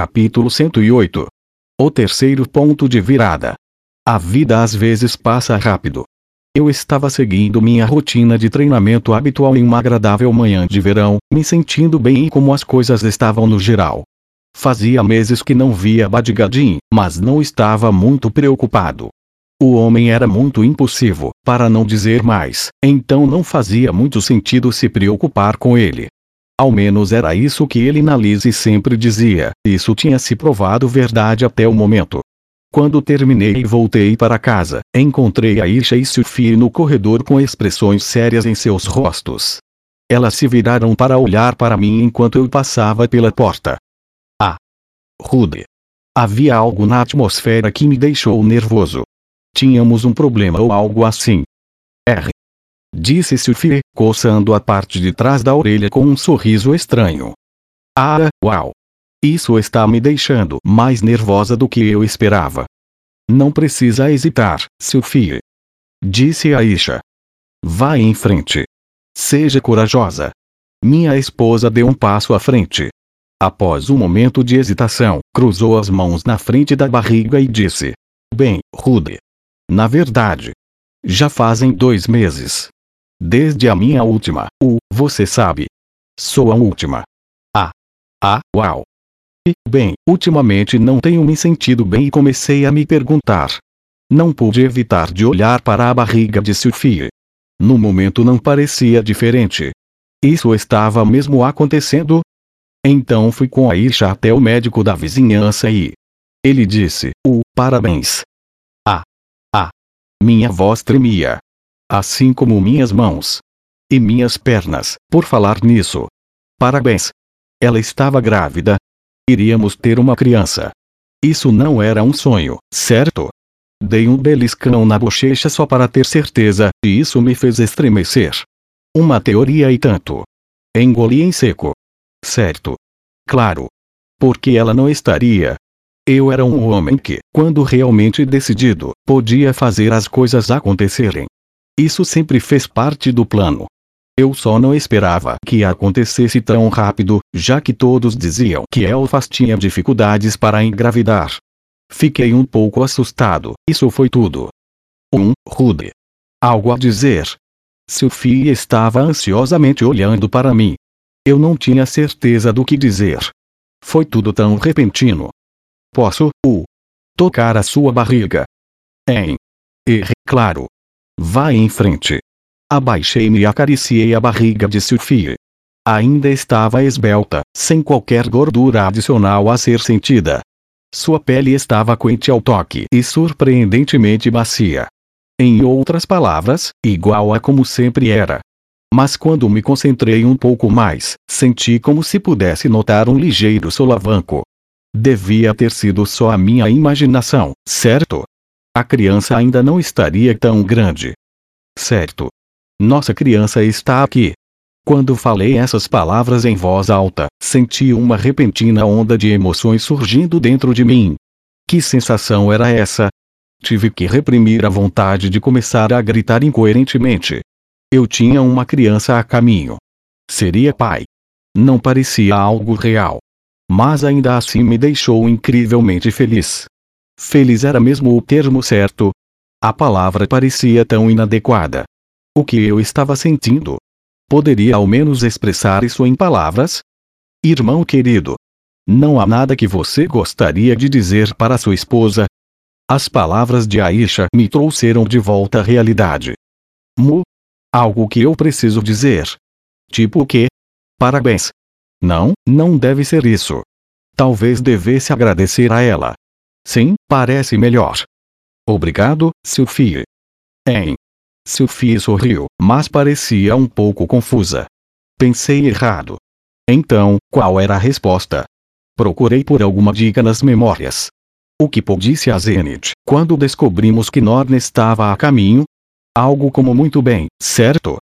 Capítulo 108 O terceiro ponto de virada. A vida às vezes passa rápido. Eu estava seguindo minha rotina de treinamento habitual em uma agradável manhã de verão, me sentindo bem e como as coisas estavam no geral. Fazia meses que não via Badgadin, mas não estava muito preocupado. O homem era muito impulsivo, para não dizer mais, então não fazia muito sentido se preocupar com ele. Ao menos era isso que ele na Lise sempre dizia, isso tinha se provado verdade até o momento. Quando terminei e voltei para casa, encontrei Aisha e Sufi no corredor com expressões sérias em seus rostos. Elas se viraram para olhar para mim enquanto eu passava pela porta. Ah! Rude! Havia algo na atmosfera que me deixou nervoso. Tínhamos um problema ou algo assim. R. Disse Sufi, coçando a parte de trás da orelha com um sorriso estranho. Ah, uau! Isso está me deixando mais nervosa do que eu esperava. Não precisa hesitar, Sophie. Disse Aisha. Vá em frente. Seja corajosa. Minha esposa deu um passo à frente. Após um momento de hesitação, cruzou as mãos na frente da barriga e disse: Bem, Rude. Na verdade, já fazem dois meses. Desde a minha última, o, você sabe. Sou a última. Ah. Ah, uau. E, bem, ultimamente não tenho me sentido bem e comecei a me perguntar. Não pude evitar de olhar para a barriga de Sophie. No momento não parecia diferente. Isso estava mesmo acontecendo? Então fui com a Isha até o médico da vizinhança e. Ele disse: O, parabéns. Ah! Ah! Minha voz tremia. Assim como minhas mãos. E minhas pernas, por falar nisso. Parabéns. Ela estava grávida, Iríamos ter uma criança. Isso não era um sonho, certo? Dei um beliscão na bochecha só para ter certeza, e isso me fez estremecer. Uma teoria e tanto. Engoli em seco. Certo. Claro. Porque ela não estaria. Eu era um homem que, quando realmente decidido, podia fazer as coisas acontecerem. Isso sempre fez parte do plano. Eu só não esperava que acontecesse tão rápido, já que todos diziam que Elfas tinha dificuldades para engravidar. Fiquei um pouco assustado, isso foi tudo. Um, Rude. Algo a dizer. Sophie estava ansiosamente olhando para mim. Eu não tinha certeza do que dizer. Foi tudo tão repentino. Posso, uh, tocar a sua barriga? Em. E, claro. Vá em frente. Abaixei-me e acariciei a barriga de Sophie. Ainda estava esbelta, sem qualquer gordura adicional a ser sentida. Sua pele estava quente ao toque e surpreendentemente macia. Em outras palavras, igual a como sempre era. Mas quando me concentrei um pouco mais, senti como se pudesse notar um ligeiro solavanco. Devia ter sido só a minha imaginação, certo? A criança ainda não estaria tão grande. Certo. Nossa criança está aqui. Quando falei essas palavras em voz alta, senti uma repentina onda de emoções surgindo dentro de mim. Que sensação era essa? Tive que reprimir a vontade de começar a gritar incoerentemente. Eu tinha uma criança a caminho. Seria pai. Não parecia algo real. Mas ainda assim me deixou incrivelmente feliz. Feliz era mesmo o termo certo. A palavra parecia tão inadequada. O que eu estava sentindo? Poderia ao menos expressar isso em palavras? Irmão querido. Não há nada que você gostaria de dizer para sua esposa? As palavras de Aisha me trouxeram de volta à realidade. Mu? Algo que eu preciso dizer. Tipo o quê? Parabéns. Não, não deve ser isso. Talvez devesse agradecer a ela. Sim, parece melhor. Obrigado, Sophie. Em Sophie sorriu, mas parecia um pouco confusa. Pensei errado. Então, qual era a resposta? Procurei por alguma dica nas memórias. O que disse a Zenith, quando descobrimos que Norn estava a caminho? Algo como muito bem, certo?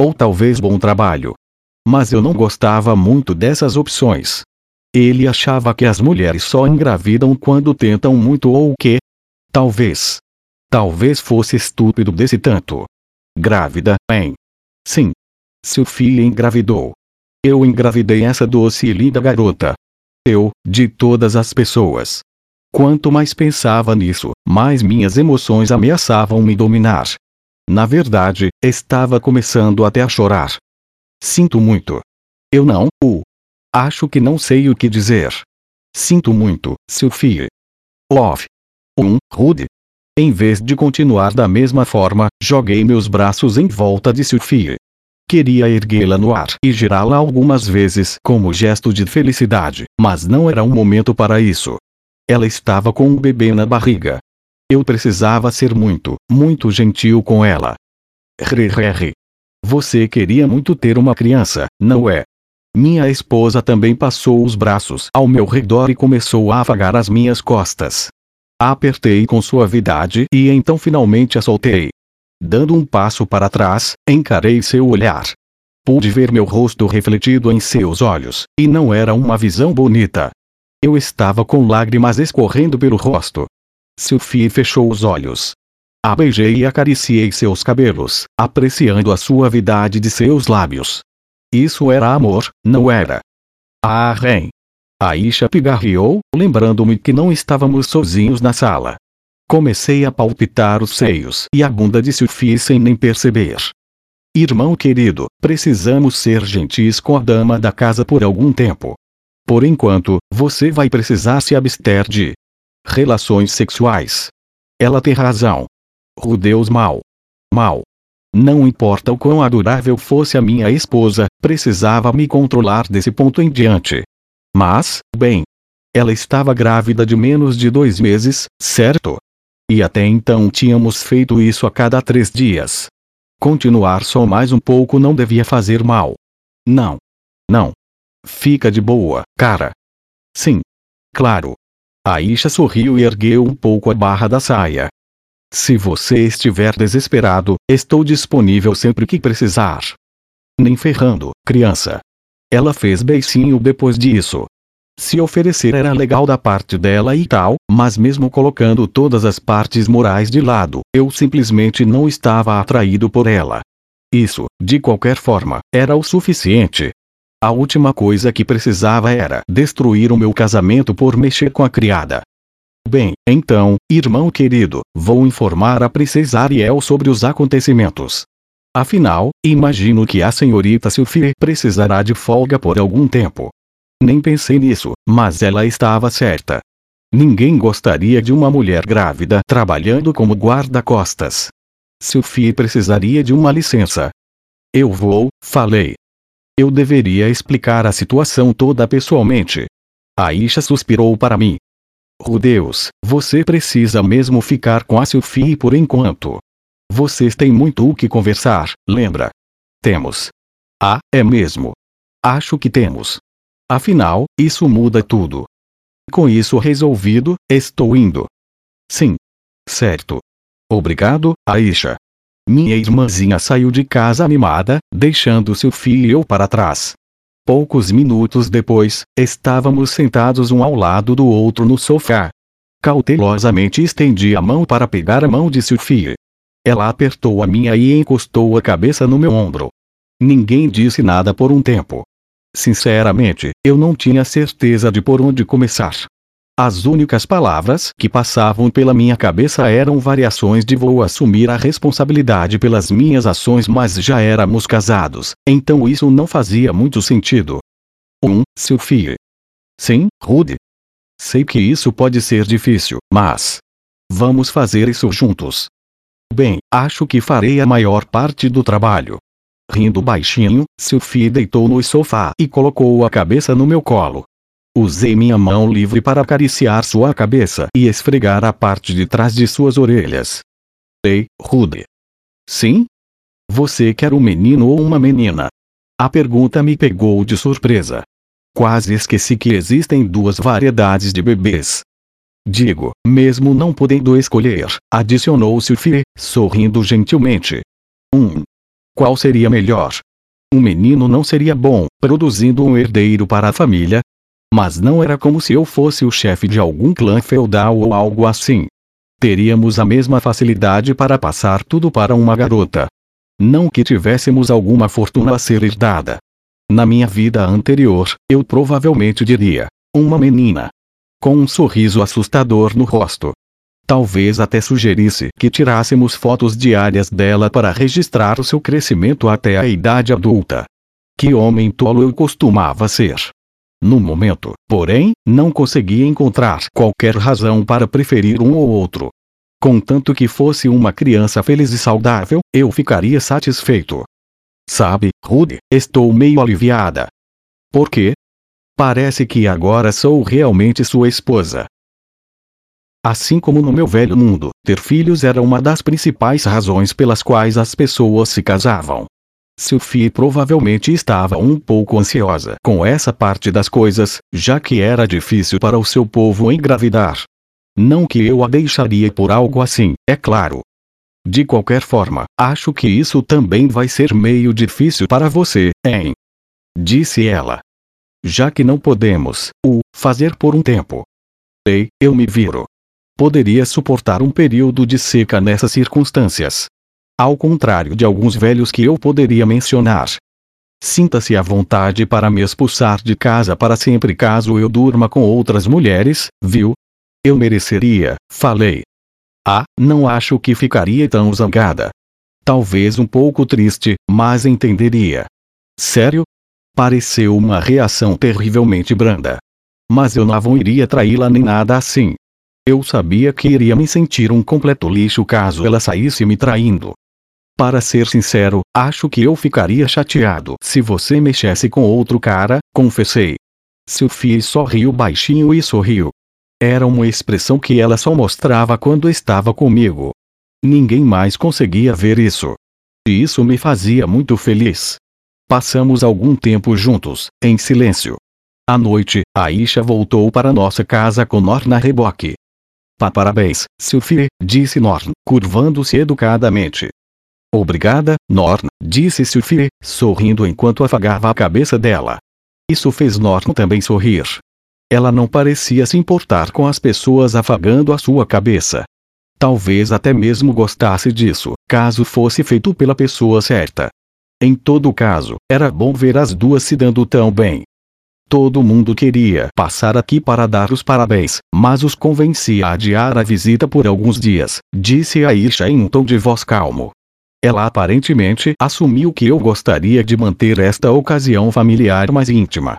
Ou talvez bom trabalho. Mas eu não gostava muito dessas opções. Ele achava que as mulheres só engravidam quando tentam muito ou o que? Talvez. Talvez fosse estúpido desse tanto. Grávida, hein? Sim. Sophie engravidou. Eu engravidei essa doce e linda garota. eu, de todas as pessoas. Quanto mais pensava nisso, mais minhas emoções ameaçavam me dominar. Na verdade, estava começando até a chorar. Sinto muito. Eu não, o. Acho que não sei o que dizer. Sinto muito, Sophie. Love. Um, Rude. Em vez de continuar da mesma forma, joguei meus braços em volta de Sophie. Queria erguê-la no ar e girá-la algumas vezes como gesto de felicidade, mas não era um momento para isso. Ela estava com um bebê na barriga. Eu precisava ser muito, muito gentil com ela. Rrr. Você queria muito ter uma criança, não é? Minha esposa também passou os braços ao meu redor e começou a afagar as minhas costas. A apertei com suavidade e então finalmente a soltei. Dando um passo para trás, encarei seu olhar. Pude ver meu rosto refletido em seus olhos, e não era uma visão bonita. Eu estava com lágrimas escorrendo pelo rosto. Sophie fechou os olhos. A beijei e acariciei seus cabelos, apreciando a suavidade de seus lábios. Isso era amor, não era? Ah, Ren. Aisha pigarreou, lembrando-me que não estávamos sozinhos na sala. Comecei a palpitar os seios e a bunda de Sophie sem nem perceber. Irmão querido, precisamos ser gentis com a dama da casa por algum tempo. Por enquanto, você vai precisar se abster de relações sexuais. Ela tem razão. Rudeus mal. Mal. Não importa o quão adorável fosse a minha esposa, precisava me controlar desse ponto em diante. Mas, bem. Ela estava grávida de menos de dois meses, certo? E até então tínhamos feito isso a cada três dias. Continuar só mais um pouco não devia fazer mal. Não. Não. Fica de boa, cara. Sim. Claro. Aisha sorriu e ergueu um pouco a barra da saia. Se você estiver desesperado, estou disponível sempre que precisar. Nem ferrando, criança. Ela fez beicinho depois disso. Se oferecer era legal da parte dela e tal, mas mesmo colocando todas as partes morais de lado, eu simplesmente não estava atraído por ela. Isso, de qualquer forma, era o suficiente. A última coisa que precisava era destruir o meu casamento por mexer com a criada. Bem, então, irmão querido, vou informar a princesa Ariel sobre os acontecimentos. Afinal, imagino que a senhorita Sophie precisará de folga por algum tempo. Nem pensei nisso, mas ela estava certa. Ninguém gostaria de uma mulher grávida trabalhando como guarda-costas. Sophie precisaria de uma licença. Eu vou, falei. Eu deveria explicar a situação toda pessoalmente. Aisha suspirou para mim. Oh Deus, você precisa mesmo ficar com a Sophie por enquanto. Vocês têm muito o que conversar, lembra? Temos. Ah, é mesmo. Acho que temos. Afinal, isso muda tudo. Com isso resolvido, estou indo. Sim. Certo. Obrigado, Aisha. Minha irmãzinha saiu de casa animada, deixando seu filho para trás. Poucos minutos depois, estávamos sentados um ao lado do outro no sofá. Cautelosamente estendi a mão para pegar a mão de Sophie. Ela apertou a minha e encostou a cabeça no meu ombro. Ninguém disse nada por um tempo. Sinceramente, eu não tinha certeza de por onde começar. As únicas palavras que passavam pela minha cabeça eram variações de vou assumir a responsabilidade pelas minhas ações, mas já éramos casados, então isso não fazia muito sentido. 1. Um, Sophie. Sim, Rude. Sei que isso pode ser difícil, mas. Vamos fazer isso juntos. Bem, acho que farei a maior parte do trabalho. Rindo baixinho, Sophie deitou no sofá e colocou a cabeça no meu colo. Usei minha mão livre para acariciar sua cabeça e esfregar a parte de trás de suas orelhas. Ei, Rude. Sim? Você quer um menino ou uma menina? A pergunta me pegou de surpresa. Quase esqueci que existem duas variedades de bebês. Digo, mesmo não podendo escolher, adicionou Sophie, sorrindo gentilmente. Um. Qual seria melhor? Um menino não seria bom, produzindo um herdeiro para a família, mas não era como se eu fosse o chefe de algum clã feudal ou algo assim. Teríamos a mesma facilidade para passar tudo para uma garota. Não que tivéssemos alguma fortuna a ser herdada. Na minha vida anterior, eu provavelmente diria: Uma menina. Com um sorriso assustador no rosto. Talvez até sugerisse que tirássemos fotos diárias dela para registrar o seu crescimento até a idade adulta. Que homem tolo eu costumava ser. No momento, porém, não conseguia encontrar qualquer razão para preferir um ou outro. Contanto que fosse uma criança feliz e saudável, eu ficaria satisfeito. Sabe, Rudy, estou meio aliviada. Por quê? Parece que agora sou realmente sua esposa. Assim como no meu velho mundo, ter filhos era uma das principais razões pelas quais as pessoas se casavam. Sophie provavelmente estava um pouco ansiosa com essa parte das coisas, já que era difícil para o seu povo engravidar. Não que eu a deixaria por algo assim, é claro. De qualquer forma, acho que isso também vai ser meio difícil para você, hein? Disse ela. Já que não podemos o fazer por um tempo. Ei, eu me viro poderia suportar um período de seca nessas circunstâncias. Ao contrário de alguns velhos que eu poderia mencionar. Sinta-se à vontade para me expulsar de casa para sempre caso eu durma com outras mulheres, viu? Eu mereceria, falei. Ah, não acho que ficaria tão zangada. Talvez um pouco triste, mas entenderia. Sério? Pareceu uma reação terrivelmente branda. Mas eu não iria traí-la nem nada assim. Eu sabia que iria me sentir um completo lixo caso ela saísse me traindo. Para ser sincero, acho que eu ficaria chateado se você mexesse com outro cara, confessei. Sophie sorriu baixinho e sorriu. Era uma expressão que ela só mostrava quando estava comigo. Ninguém mais conseguia ver isso. E isso me fazia muito feliz. Passamos algum tempo juntos, em silêncio. À noite, Aisha voltou para nossa casa com Norna reboque. Pa parabéns, Sophie, disse Norn, curvando-se educadamente. Obrigada, Norn, disse Sophie, sorrindo enquanto afagava a cabeça dela. Isso fez Norn também sorrir. Ela não parecia se importar com as pessoas afagando a sua cabeça. Talvez até mesmo gostasse disso, caso fosse feito pela pessoa certa. Em todo caso, era bom ver as duas se dando tão bem. Todo mundo queria passar aqui para dar os parabéns, mas os convenci a adiar a visita por alguns dias, disse Aisha em um tom de voz calmo. Ela aparentemente assumiu que eu gostaria de manter esta ocasião familiar mais íntima.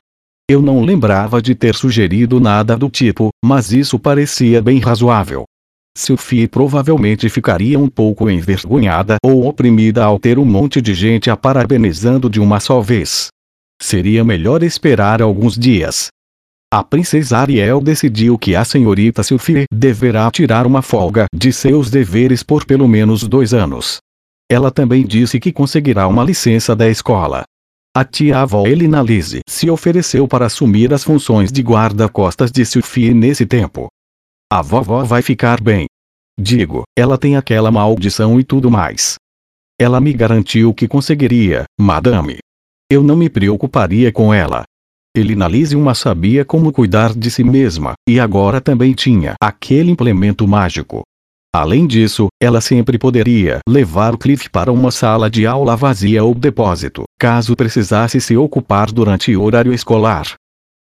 Eu não lembrava de ter sugerido nada do tipo, mas isso parecia bem razoável. Sophie provavelmente ficaria um pouco envergonhada ou oprimida ao ter um monte de gente a parabenizando de uma só vez. Seria melhor esperar alguns dias. A princesa Ariel decidiu que a senhorita Sophie deverá tirar uma folga de seus deveres por pelo menos dois anos. Ela também disse que conseguirá uma licença da escola. A tia-avó Elina Lise se ofereceu para assumir as funções de guarda-costas de Sophie nesse tempo. A vovó vai ficar bem. Digo, ela tem aquela maldição e tudo mais. Ela me garantiu que conseguiria, madame. Eu não me preocuparia com ela. Elinalise uma sabia como cuidar de si mesma, e agora também tinha aquele implemento mágico. Além disso, ela sempre poderia levar Cliff para uma sala de aula vazia ou depósito, caso precisasse se ocupar durante o horário escolar.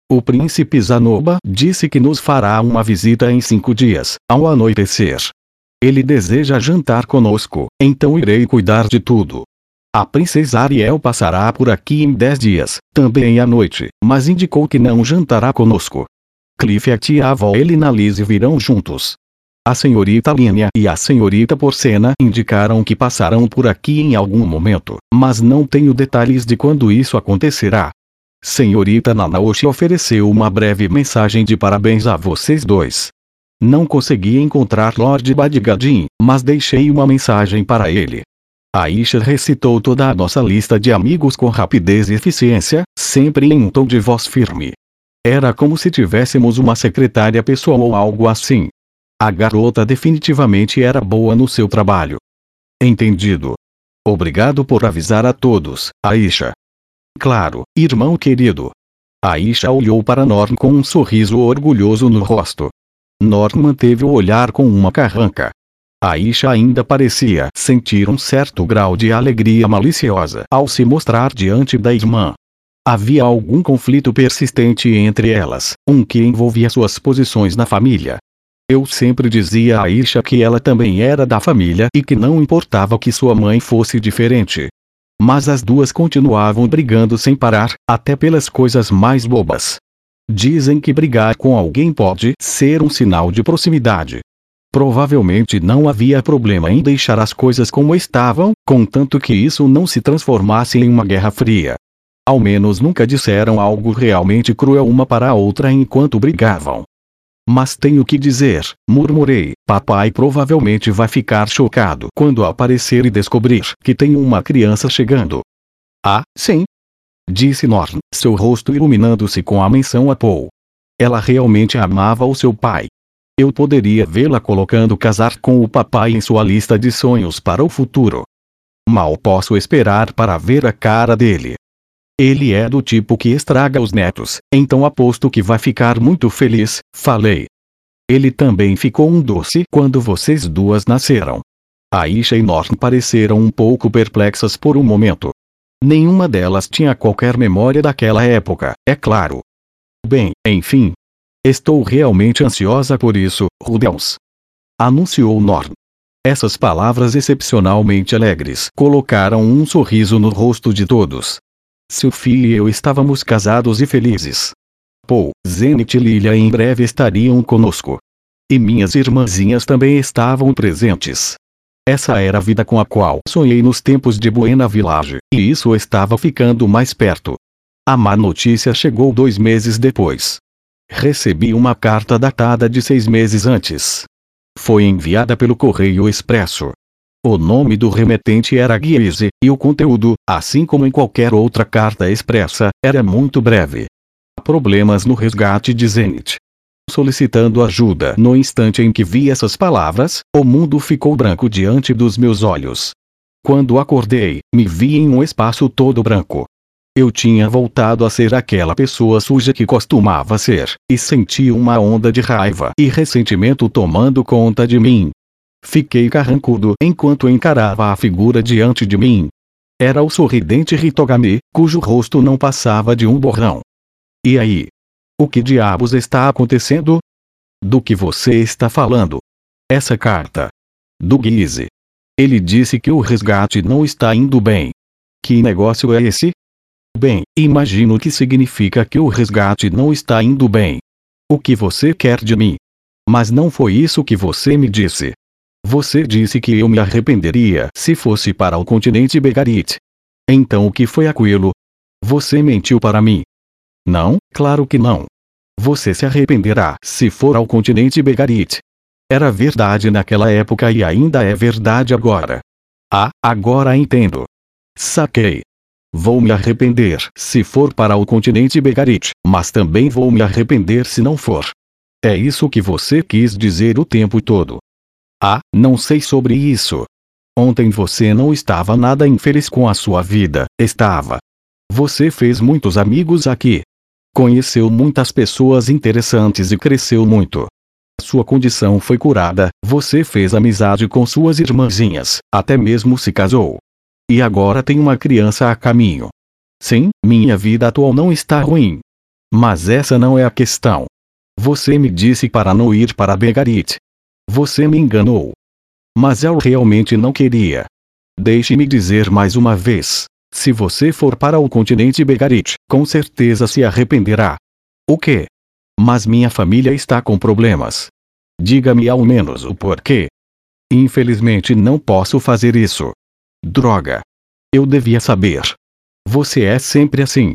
O príncipe Zanoba disse que nos fará uma visita em cinco dias, ao anoitecer. Ele deseja jantar conosco, então irei cuidar de tudo. A princesa Ariel passará por aqui em dez dias, também à noite, mas indicou que não jantará conosco. Cliff e a tia-avó Elina Lise virão juntos. A senhorita Linha e a senhorita Porcena indicaram que passarão por aqui em algum momento, mas não tenho detalhes de quando isso acontecerá. Senhorita Nanaoshi ofereceu uma breve mensagem de parabéns a vocês dois. Não consegui encontrar Lord Badgadin, mas deixei uma mensagem para ele. Aisha recitou toda a nossa lista de amigos com rapidez e eficiência, sempre em um tom de voz firme. Era como se tivéssemos uma secretária pessoal ou algo assim. A garota definitivamente era boa no seu trabalho. Entendido. Obrigado por avisar a todos, Aisha. Claro, irmão querido. Aisha olhou para Norn com um sorriso orgulhoso no rosto. Norn manteve o olhar com uma carranca. Aisha ainda parecia sentir um certo grau de alegria maliciosa ao se mostrar diante da irmã. Havia algum conflito persistente entre elas, um que envolvia suas posições na família. Eu sempre dizia a Aisha que ela também era da família e que não importava que sua mãe fosse diferente. Mas as duas continuavam brigando sem parar, até pelas coisas mais bobas. Dizem que brigar com alguém pode ser um sinal de proximidade. Provavelmente não havia problema em deixar as coisas como estavam, contanto que isso não se transformasse em uma guerra fria. Ao menos nunca disseram algo realmente cruel uma para a outra enquanto brigavam. Mas tenho que dizer, murmurei, papai provavelmente vai ficar chocado quando aparecer e descobrir que tem uma criança chegando. Ah, sim. Disse Norn, seu rosto iluminando-se com a menção a Paul. Ela realmente amava o seu pai. Eu poderia vê-la colocando casar com o papai em sua lista de sonhos para o futuro. Mal posso esperar para ver a cara dele. Ele é do tipo que estraga os netos, então aposto que vai ficar muito feliz, falei. Ele também ficou um doce quando vocês duas nasceram. Aisha e Norton pareceram um pouco perplexas por um momento. Nenhuma delas tinha qualquer memória daquela época, é claro. Bem, enfim. Estou realmente ansiosa por isso, Rudels. Anunciou Norton. Essas palavras excepcionalmente alegres colocaram um sorriso no rosto de todos. Sophie e eu estávamos casados e felizes. Paul, Zenith e Lilia em breve estariam conosco. E minhas irmãzinhas também estavam presentes. Essa era a vida com a qual sonhei nos tempos de Buena Village, e isso estava ficando mais perto. A má notícia chegou dois meses depois. Recebi uma carta datada de seis meses antes. Foi enviada pelo Correio Expresso. O nome do remetente era Guise, e o conteúdo, assim como em qualquer outra carta expressa, era muito breve. Problemas no resgate de Zenith. Solicitando ajuda. No instante em que vi essas palavras, o mundo ficou branco diante dos meus olhos. Quando acordei, me vi em um espaço todo branco. Eu tinha voltado a ser aquela pessoa suja que costumava ser, e senti uma onda de raiva e ressentimento tomando conta de mim. Fiquei carrancudo enquanto encarava a figura diante de mim. Era o sorridente Hitogami, cujo rosto não passava de um borrão. E aí? O que diabos está acontecendo? Do que você está falando? Essa carta. Do Guise. Ele disse que o resgate não está indo bem. Que negócio é esse? Bem, imagino que significa que o resgate não está indo bem. O que você quer de mim? Mas não foi isso que você me disse. Você disse que eu me arrependeria se fosse para o continente Begarit. Então o que foi aquilo? Você mentiu para mim. Não, claro que não. Você se arrependerá se for ao continente Begarit. Era verdade naquela época e ainda é verdade agora. Ah, agora entendo. Saquei. Vou me arrepender se for para o continente Begarit, mas também vou me arrepender se não for. É isso que você quis dizer o tempo todo. Ah, não sei sobre isso. Ontem você não estava nada infeliz com a sua vida, estava. Você fez muitos amigos aqui. Conheceu muitas pessoas interessantes e cresceu muito. Sua condição foi curada, você fez amizade com suas irmãzinhas, até mesmo se casou. E agora tem uma criança a caminho. Sim, minha vida atual não está ruim. Mas essa não é a questão. Você me disse para não ir para Begarit, você me enganou. Mas eu realmente não queria. Deixe-me dizer mais uma vez. Se você for para o continente Begarit, com certeza se arrependerá. O quê? Mas minha família está com problemas. Diga-me ao menos o porquê. Infelizmente não posso fazer isso. Droga. Eu devia saber. Você é sempre assim.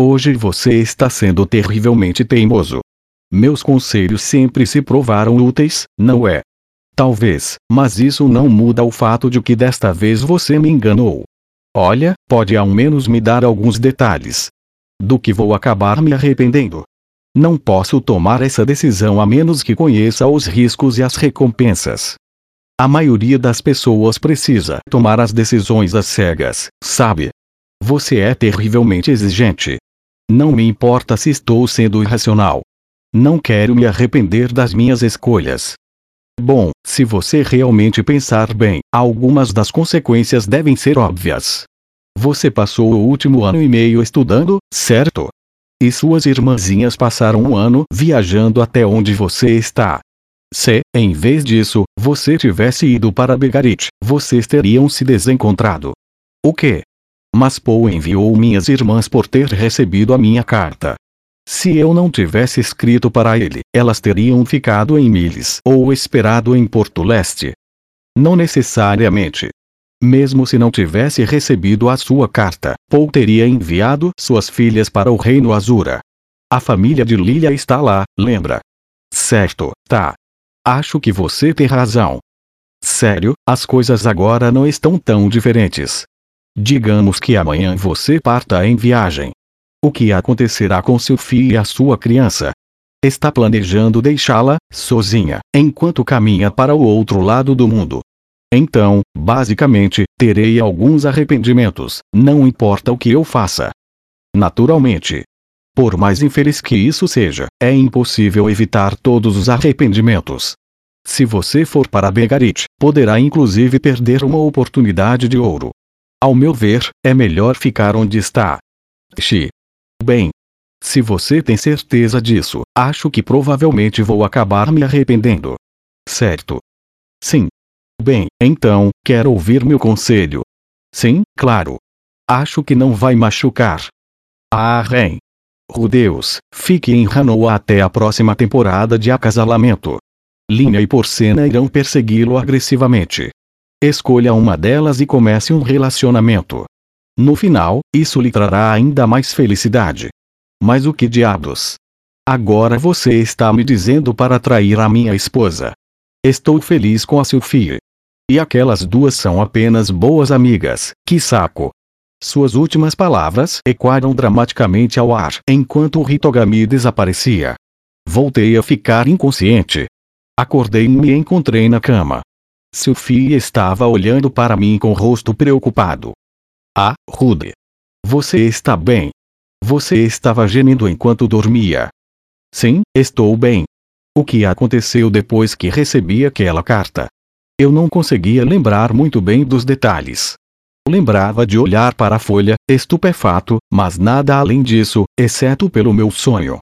Hoje você está sendo terrivelmente teimoso. Meus conselhos sempre se provaram úteis, não é? Talvez, mas isso não muda o fato de que desta vez você me enganou. Olha, pode ao menos me dar alguns detalhes. Do que vou acabar me arrependendo. Não posso tomar essa decisão a menos que conheça os riscos e as recompensas. A maioria das pessoas precisa tomar as decisões às cegas, sabe? Você é terrivelmente exigente. Não me importa se estou sendo irracional. Não quero me arrepender das minhas escolhas. Bom, se você realmente pensar bem, algumas das consequências devem ser óbvias. Você passou o último ano e meio estudando, certo? E suas irmãzinhas passaram um ano viajando até onde você está. Se, em vez disso, você tivesse ido para Begarit, vocês teriam se desencontrado. O que? Mas Paul enviou minhas irmãs por ter recebido a minha carta. Se eu não tivesse escrito para ele, elas teriam ficado em Miles ou esperado em Porto Leste. Não necessariamente. Mesmo se não tivesse recebido a sua carta, Paul teria enviado suas filhas para o Reino Azura. A família de Lilia está lá, lembra? Certo, tá. Acho que você tem razão. Sério, as coisas agora não estão tão diferentes. Digamos que amanhã você parta em viagem. O que acontecerá com seu filho e a sua criança? Está planejando deixá-la, sozinha, enquanto caminha para o outro lado do mundo. Então, basicamente, terei alguns arrependimentos, não importa o que eu faça. Naturalmente. Por mais infeliz que isso seja, é impossível evitar todos os arrependimentos. Se você for para Begarit, poderá inclusive perder uma oportunidade de ouro. Ao meu ver, é melhor ficar onde está. Xi. Bem. Se você tem certeza disso, acho que provavelmente vou acabar me arrependendo. Certo. Sim. Bem, então, quer ouvir meu conselho? Sim, claro. Acho que não vai machucar. Ah, Ren. Rudeus, fique em Hanoa até a próxima temporada de acasalamento. Linha e Porcena irão persegui-lo agressivamente. Escolha uma delas e comece um relacionamento. No final, isso lhe trará ainda mais felicidade. Mas o que diabos? Agora você está me dizendo para trair a minha esposa. Estou feliz com a Sophie. E aquelas duas são apenas boas amigas, que saco. Suas últimas palavras ecoaram dramaticamente ao ar enquanto o Hitogami desaparecia. Voltei a ficar inconsciente. Acordei e me encontrei na cama. Sophie estava olhando para mim com o rosto preocupado. Ah, Rude. Você está bem? Você estava gemindo enquanto dormia. Sim, estou bem. O que aconteceu depois que recebi aquela carta? Eu não conseguia lembrar muito bem dos detalhes. Lembrava de olhar para a folha, estupefato, mas nada além disso, exceto pelo meu sonho.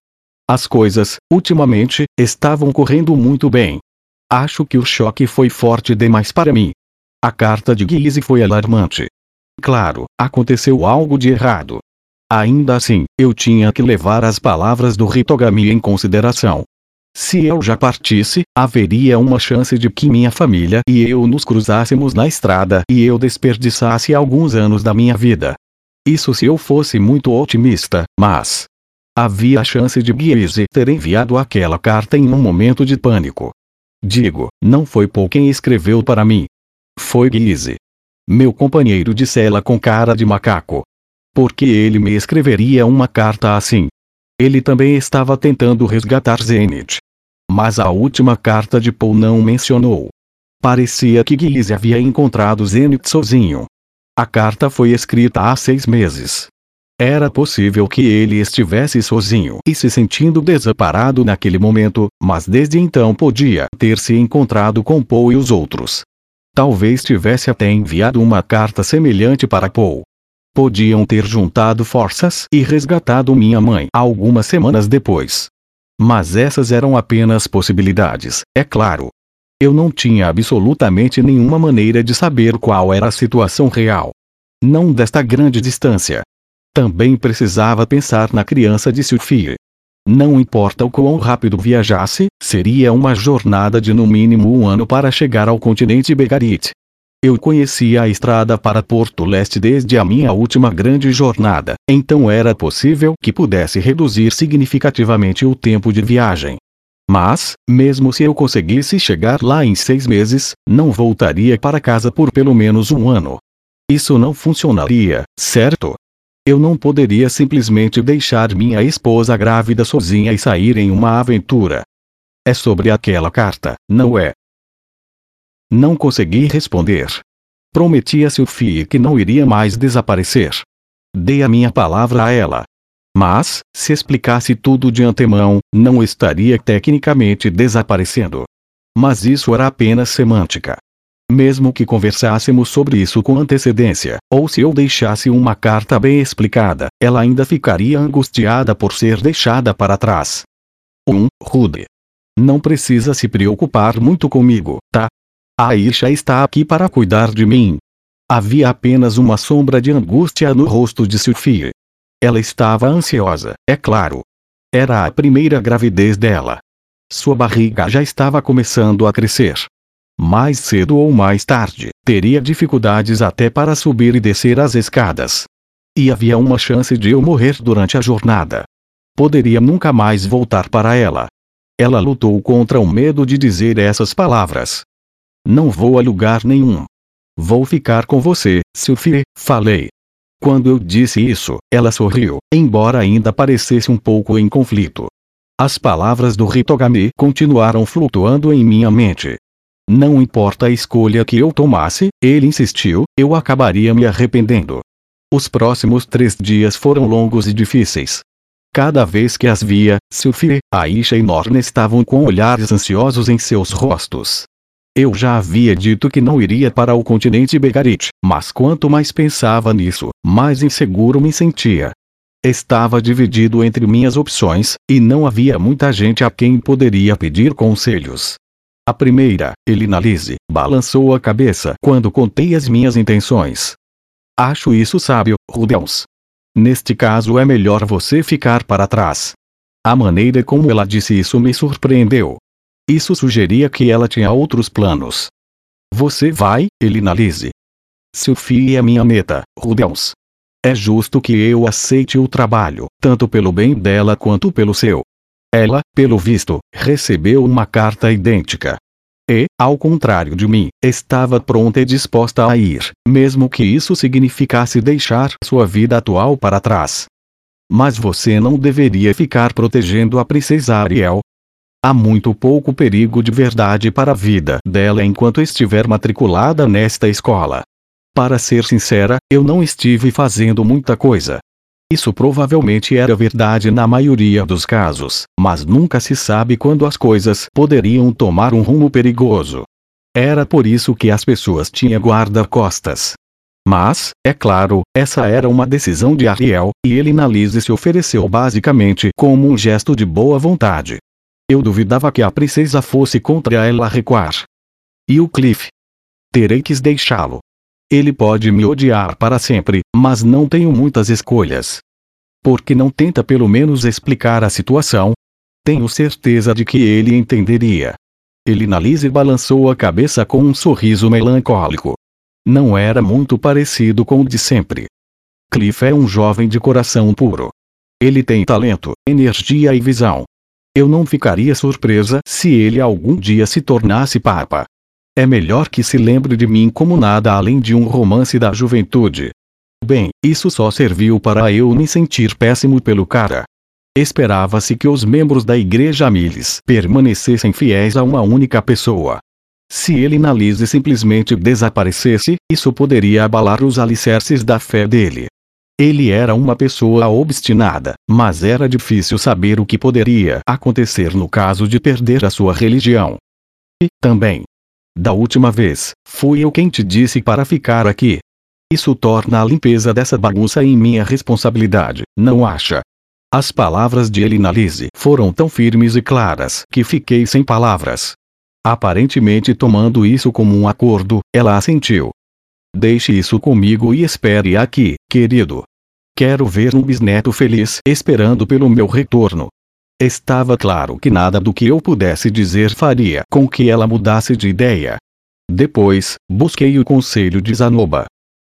As coisas, ultimamente, estavam correndo muito bem. Acho que o choque foi forte demais para mim. A carta de Guise foi alarmante. Claro, aconteceu algo de errado. Ainda assim, eu tinha que levar as palavras do Hitogami em consideração. Se eu já partisse, haveria uma chance de que minha família e eu nos cruzássemos na estrada e eu desperdiçasse alguns anos da minha vida. Isso se eu fosse muito otimista, mas havia a chance de Guise ter enviado aquela carta em um momento de pânico. Digo, não foi Paul quem escreveu para mim. Foi Guise. Meu companheiro de cela com cara de macaco. Por que ele me escreveria uma carta assim? Ele também estava tentando resgatar Zenith. Mas a última carta de Paul não mencionou. Parecia que Guise havia encontrado Zenith sozinho. A carta foi escrita há seis meses. Era possível que ele estivesse sozinho e se sentindo desamparado naquele momento, mas desde então podia ter se encontrado com Paul e os outros. Talvez tivesse até enviado uma carta semelhante para Paul. Podiam ter juntado forças e resgatado minha mãe algumas semanas depois. Mas essas eram apenas possibilidades, é claro. Eu não tinha absolutamente nenhuma maneira de saber qual era a situação real. Não desta grande distância, também precisava pensar na criança de Sophie. Não importa o quão rápido viajasse, seria uma jornada de no mínimo um ano para chegar ao continente Begarit. Eu conhecia a estrada para Porto Leste desde a minha última grande jornada, então era possível que pudesse reduzir significativamente o tempo de viagem. Mas, mesmo se eu conseguisse chegar lá em seis meses, não voltaria para casa por pelo menos um ano. Isso não funcionaria, certo? Eu não poderia simplesmente deixar minha esposa grávida sozinha e sair em uma aventura. É sobre aquela carta, não é? Não consegui responder. Prometi a Sophie que não iria mais desaparecer. Dei a minha palavra a ela. Mas, se explicasse tudo de antemão, não estaria tecnicamente desaparecendo. Mas isso era apenas semântica. Mesmo que conversássemos sobre isso com antecedência, ou se eu deixasse uma carta bem explicada, ela ainda ficaria angustiada por ser deixada para trás. 1. Um, Rude. Não precisa se preocupar muito comigo, tá? A Aisha está aqui para cuidar de mim. Havia apenas uma sombra de angústia no rosto de Sophie. Ela estava ansiosa, é claro. Era a primeira gravidez dela. Sua barriga já estava começando a crescer. Mais cedo ou mais tarde, teria dificuldades até para subir e descer as escadas. E havia uma chance de eu morrer durante a jornada. Poderia nunca mais voltar para ela. Ela lutou contra o medo de dizer essas palavras. Não vou a lugar nenhum. Vou ficar com você, Sophie, falei. Quando eu disse isso, ela sorriu, embora ainda parecesse um pouco em conflito. As palavras do Ritogami continuaram flutuando em minha mente. Não importa a escolha que eu tomasse, ele insistiu, eu acabaria me arrependendo. Os próximos três dias foram longos e difíceis. Cada vez que as via, Sophie, Aisha e Norne estavam com olhares ansiosos em seus rostos. Eu já havia dito que não iria para o continente Begarit, mas quanto mais pensava nisso, mais inseguro me sentia. Estava dividido entre minhas opções, e não havia muita gente a quem poderia pedir conselhos. A primeira, Elinalise, balançou a cabeça quando contei as minhas intenções. Acho isso sábio, Rudels. Neste caso é melhor você ficar para trás. A maneira como ela disse isso me surpreendeu. Isso sugeria que ela tinha outros planos. Você vai, Elinalise. Sophie é minha meta, Rudels. É justo que eu aceite o trabalho, tanto pelo bem dela quanto pelo seu. Ela, pelo visto, recebeu uma carta idêntica. E, ao contrário de mim, estava pronta e disposta a ir, mesmo que isso significasse deixar sua vida atual para trás. Mas você não deveria ficar protegendo a princesa Ariel. Há muito pouco perigo de verdade para a vida dela enquanto estiver matriculada nesta escola. Para ser sincera, eu não estive fazendo muita coisa, isso provavelmente era verdade na maioria dos casos, mas nunca se sabe quando as coisas poderiam tomar um rumo perigoso. Era por isso que as pessoas tinham guarda-costas. Mas, é claro, essa era uma decisão de Ariel, e ele na Lise se ofereceu basicamente como um gesto de boa vontade. Eu duvidava que a princesa fosse contra ela recuar. E o Cliff? Terei que deixá-lo. Ele pode me odiar para sempre, mas não tenho muitas escolhas. Por que não tenta pelo menos explicar a situação? Tenho certeza de que ele entenderia. Elinalise balançou a cabeça com um sorriso melancólico. Não era muito parecido com o de sempre. Cliff é um jovem de coração puro. Ele tem talento, energia e visão. Eu não ficaria surpresa se ele algum dia se tornasse papa. É melhor que se lembre de mim como nada além de um romance da juventude. Bem, isso só serviu para eu me sentir péssimo pelo cara. Esperava-se que os membros da igreja Miles permanecessem fiéis a uma única pessoa. Se ele na Lise simplesmente desaparecesse, isso poderia abalar os alicerces da fé dele. Ele era uma pessoa obstinada, mas era difícil saber o que poderia acontecer no caso de perder a sua religião. E, também, da última vez, fui eu quem te disse para ficar aqui. Isso torna a limpeza dessa bagunça em minha responsabilidade, não acha? As palavras de Elinalise foram tão firmes e claras que fiquei sem palavras. Aparentemente tomando isso como um acordo, ela assentiu. Deixe isso comigo e espere aqui, querido. Quero ver um bisneto feliz esperando pelo meu retorno. Estava claro que nada do que eu pudesse dizer faria com que ela mudasse de ideia. Depois, busquei o conselho de Zanoba.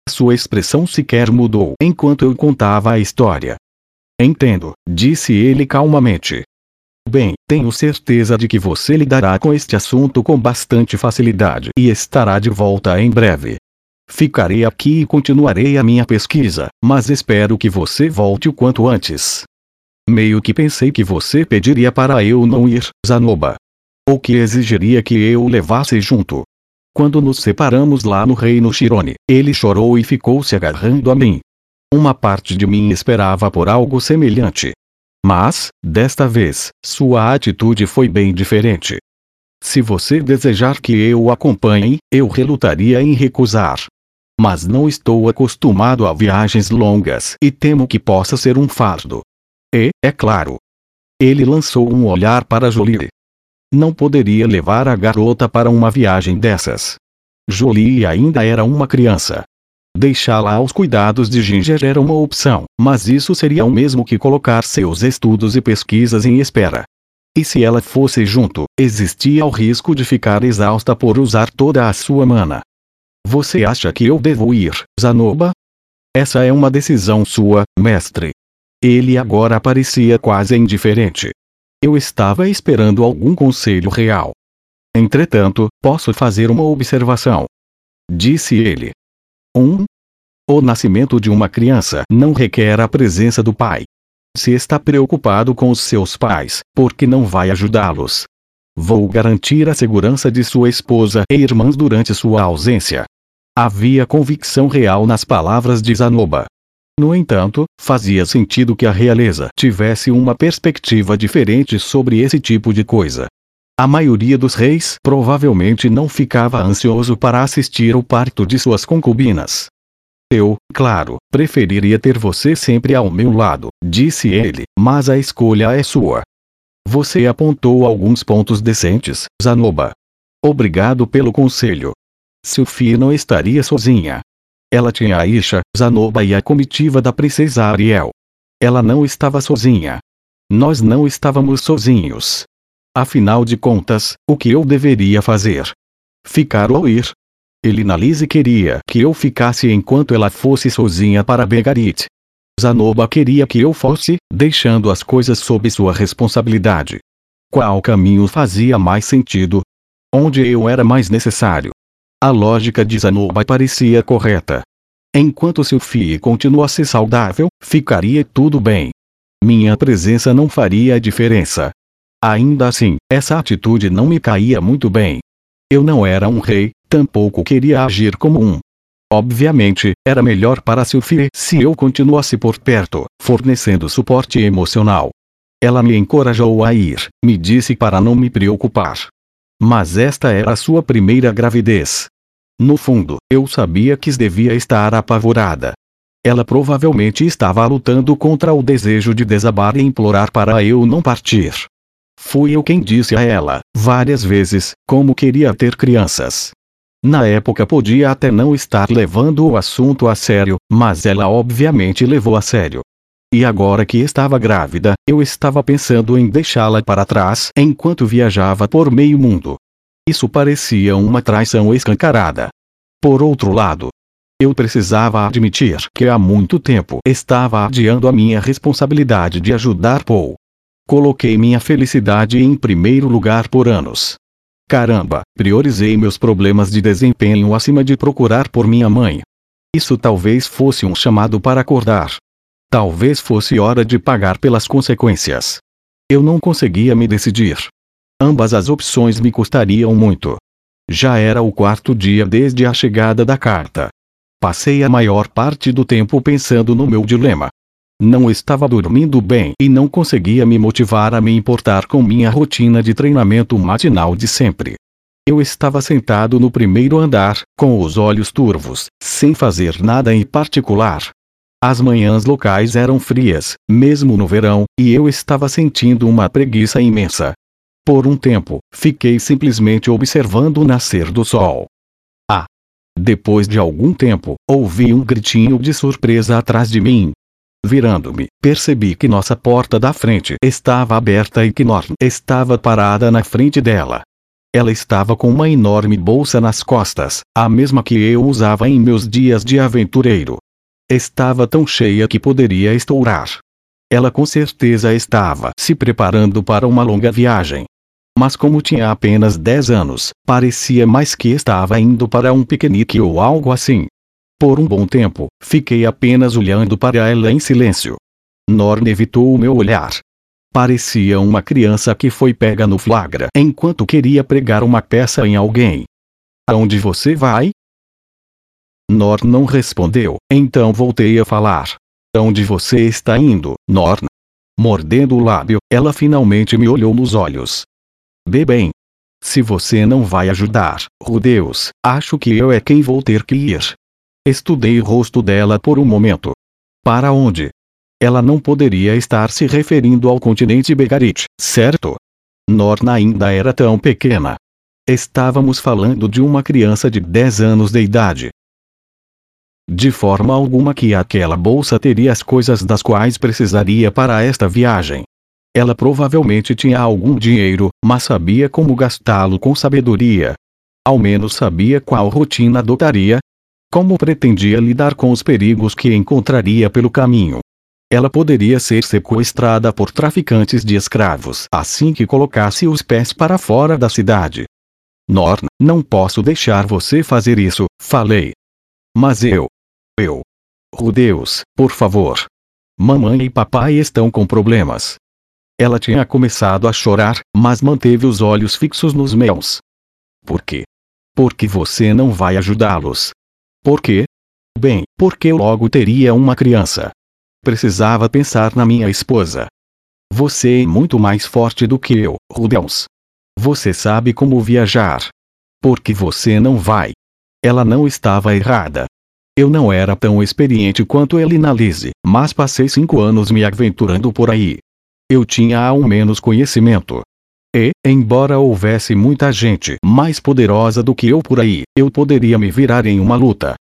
Sua expressão sequer mudou enquanto eu contava a história. Entendo, disse ele calmamente. Bem, tenho certeza de que você lidará com este assunto com bastante facilidade e estará de volta em breve. Ficarei aqui e continuarei a minha pesquisa, mas espero que você volte o quanto antes. Meio que pensei que você pediria para eu não ir, Zanoba. Ou que exigiria que eu o levasse junto. Quando nos separamos lá no reino Shirone, ele chorou e ficou se agarrando a mim. Uma parte de mim esperava por algo semelhante. Mas, desta vez, sua atitude foi bem diferente. Se você desejar que eu o acompanhe, eu relutaria em recusar. Mas não estou acostumado a viagens longas e temo que possa ser um fardo. E, é claro. Ele lançou um olhar para Jolie. Não poderia levar a garota para uma viagem dessas. Jolie ainda era uma criança. Deixá-la aos cuidados de Ginger era uma opção, mas isso seria o mesmo que colocar seus estudos e pesquisas em espera. E se ela fosse junto, existia o risco de ficar exausta por usar toda a sua mana. Você acha que eu devo ir, Zanoba? Essa é uma decisão sua, mestre. Ele agora parecia quase indiferente. Eu estava esperando algum conselho real. Entretanto, posso fazer uma observação. Disse ele. 1. Um, o nascimento de uma criança não requer a presença do pai. Se está preocupado com os seus pais, porque não vai ajudá-los. Vou garantir a segurança de sua esposa e irmãs durante sua ausência. Havia convicção real nas palavras de Zanoba. No entanto, fazia sentido que a realeza tivesse uma perspectiva diferente sobre esse tipo de coisa. A maioria dos reis provavelmente não ficava ansioso para assistir ao parto de suas concubinas. Eu, claro, preferiria ter você sempre ao meu lado, disse ele, mas a escolha é sua. Você apontou alguns pontos decentes, Zanoba. Obrigado pelo conselho. Sophie não estaria sozinha. Ela tinha a Isha, Zanoba e a comitiva da princesa Ariel. Ela não estava sozinha. Nós não estávamos sozinhos. Afinal de contas, o que eu deveria fazer? Ficar ou ir? Elinalise queria que eu ficasse enquanto ela fosse sozinha para Begarit. Zanoba queria que eu fosse, deixando as coisas sob sua responsabilidade. Qual caminho fazia mais sentido? Onde eu era mais necessário? A lógica de Zanoba parecia correta. Enquanto Sophie continuasse saudável, ficaria tudo bem. Minha presença não faria a diferença. Ainda assim, essa atitude não me caía muito bem. Eu não era um rei, tampouco queria agir como um. Obviamente, era melhor para Sophie se eu continuasse por perto, fornecendo suporte emocional. Ela me encorajou a ir, me disse para não me preocupar. Mas esta era a sua primeira gravidez. No fundo, eu sabia que devia estar apavorada. Ela provavelmente estava lutando contra o desejo de desabar e implorar para eu não partir. Fui eu quem disse a ela, várias vezes, como queria ter crianças. Na época podia até não estar levando o assunto a sério, mas ela obviamente levou a sério. E agora que estava grávida, eu estava pensando em deixá-la para trás enquanto viajava por meio mundo. Isso parecia uma traição escancarada. Por outro lado, eu precisava admitir que há muito tempo estava adiando a minha responsabilidade de ajudar Paul. Coloquei minha felicidade em primeiro lugar por anos. Caramba, priorizei meus problemas de desempenho acima de procurar por minha mãe. Isso talvez fosse um chamado para acordar. Talvez fosse hora de pagar pelas consequências. Eu não conseguia me decidir. Ambas as opções me custariam muito. Já era o quarto dia desde a chegada da carta. Passei a maior parte do tempo pensando no meu dilema. Não estava dormindo bem e não conseguia me motivar a me importar com minha rotina de treinamento matinal de sempre. Eu estava sentado no primeiro andar, com os olhos turvos, sem fazer nada em particular. As manhãs locais eram frias, mesmo no verão, e eu estava sentindo uma preguiça imensa. Por um tempo, fiquei simplesmente observando o nascer do sol. Ah! Depois de algum tempo, ouvi um gritinho de surpresa atrás de mim, Virando-me, percebi que nossa porta da frente estava aberta e que Norn estava parada na frente dela. Ela estava com uma enorme bolsa nas costas, a mesma que eu usava em meus dias de aventureiro. Estava tão cheia que poderia estourar. Ela com certeza estava se preparando para uma longa viagem. Mas como tinha apenas 10 anos, parecia mais que estava indo para um piquenique ou algo assim. Por um bom tempo, fiquei apenas olhando para ela em silêncio. Norn evitou o meu olhar. Parecia uma criança que foi pega no flagra enquanto queria pregar uma peça em alguém. Aonde você vai? Norn não respondeu, então voltei a falar. Onde você está indo, Norn? Mordendo o lábio, ela finalmente me olhou nos olhos. Bem. Se você não vai ajudar, Rudeus, acho que eu é quem vou ter que ir. Estudei o rosto dela por um momento. Para onde? Ela não poderia estar se referindo ao continente Begarit, certo? Norna ainda era tão pequena. Estávamos falando de uma criança de 10 anos de idade. De forma alguma que aquela bolsa teria as coisas das quais precisaria para esta viagem. Ela provavelmente tinha algum dinheiro, mas sabia como gastá-lo com sabedoria. Ao menos sabia qual rotina adotaria. Como pretendia lidar com os perigos que encontraria pelo caminho. Ela poderia ser sequestrada por traficantes de escravos assim que colocasse os pés para fora da cidade. Norn, não posso deixar você fazer isso, falei. Mas eu. Eu. Rudeus, por favor. Mamãe e papai estão com problemas. Ela tinha começado a chorar, mas manteve os olhos fixos nos meus. Por quê? Porque você não vai ajudá-los. Por quê? Bem, porque eu logo teria uma criança. Precisava pensar na minha esposa. Você é muito mais forte do que eu, Rudels. Você sabe como viajar. Porque você não vai. Ela não estava errada. Eu não era tão experiente quanto Elina Lise, mas passei cinco anos me aventurando por aí eu tinha ao menos conhecimento. E, embora houvesse muita gente mais poderosa do que eu por aí, eu poderia me virar em uma luta.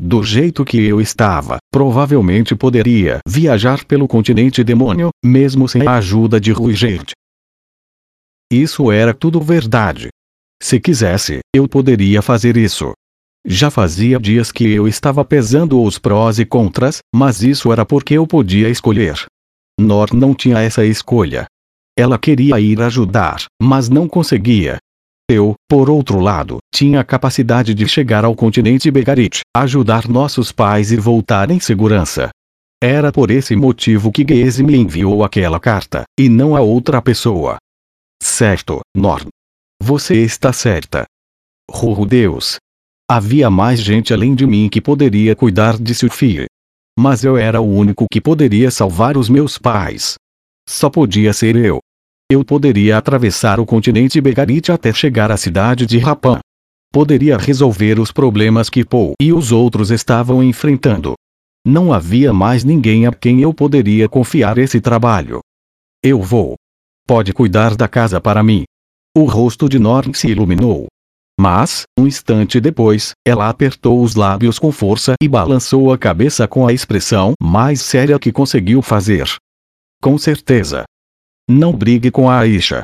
Do jeito que eu estava, provavelmente poderia viajar pelo continente demônio, mesmo sem a ajuda de Ruigert. Isso era tudo verdade. Se quisesse, eu poderia fazer isso. Já fazia dias que eu estava pesando os prós e contras, mas isso era porque eu podia escolher. Nor não tinha essa escolha. Ela queria ir ajudar, mas não conseguia. Eu, por outro lado, tinha a capacidade de chegar ao continente Begarit, ajudar nossos pais e voltar em segurança. Era por esse motivo que Geze me enviou aquela carta, e não a outra pessoa. Certo, Norn. Você está certa. Oh Deus! Havia mais gente além de mim que poderia cuidar de Sophie. Mas eu era o único que poderia salvar os meus pais. Só podia ser eu. Eu poderia atravessar o continente Begarit até chegar à cidade de Rapan. Poderia resolver os problemas que Paul e os outros estavam enfrentando. Não havia mais ninguém a quem eu poderia confiar esse trabalho. Eu vou. Pode cuidar da casa para mim. O rosto de Norn se iluminou. Mas, um instante depois, ela apertou os lábios com força e balançou a cabeça com a expressão mais séria que conseguiu fazer. Com certeza. Não brigue com a Aisha.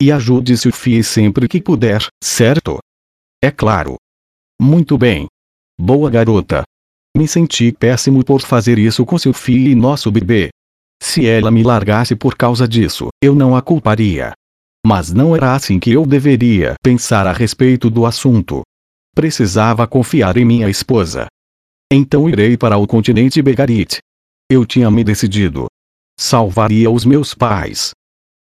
E ajude Sophie sempre que puder, certo? É claro. Muito bem. Boa garota. Me senti péssimo por fazer isso com Sophie e nosso bebê. Se ela me largasse por causa disso, eu não a culparia. Mas não era assim que eu deveria pensar a respeito do assunto. Precisava confiar em minha esposa. Então irei para o continente Begarit. Eu tinha me decidido. Salvaria os meus pais.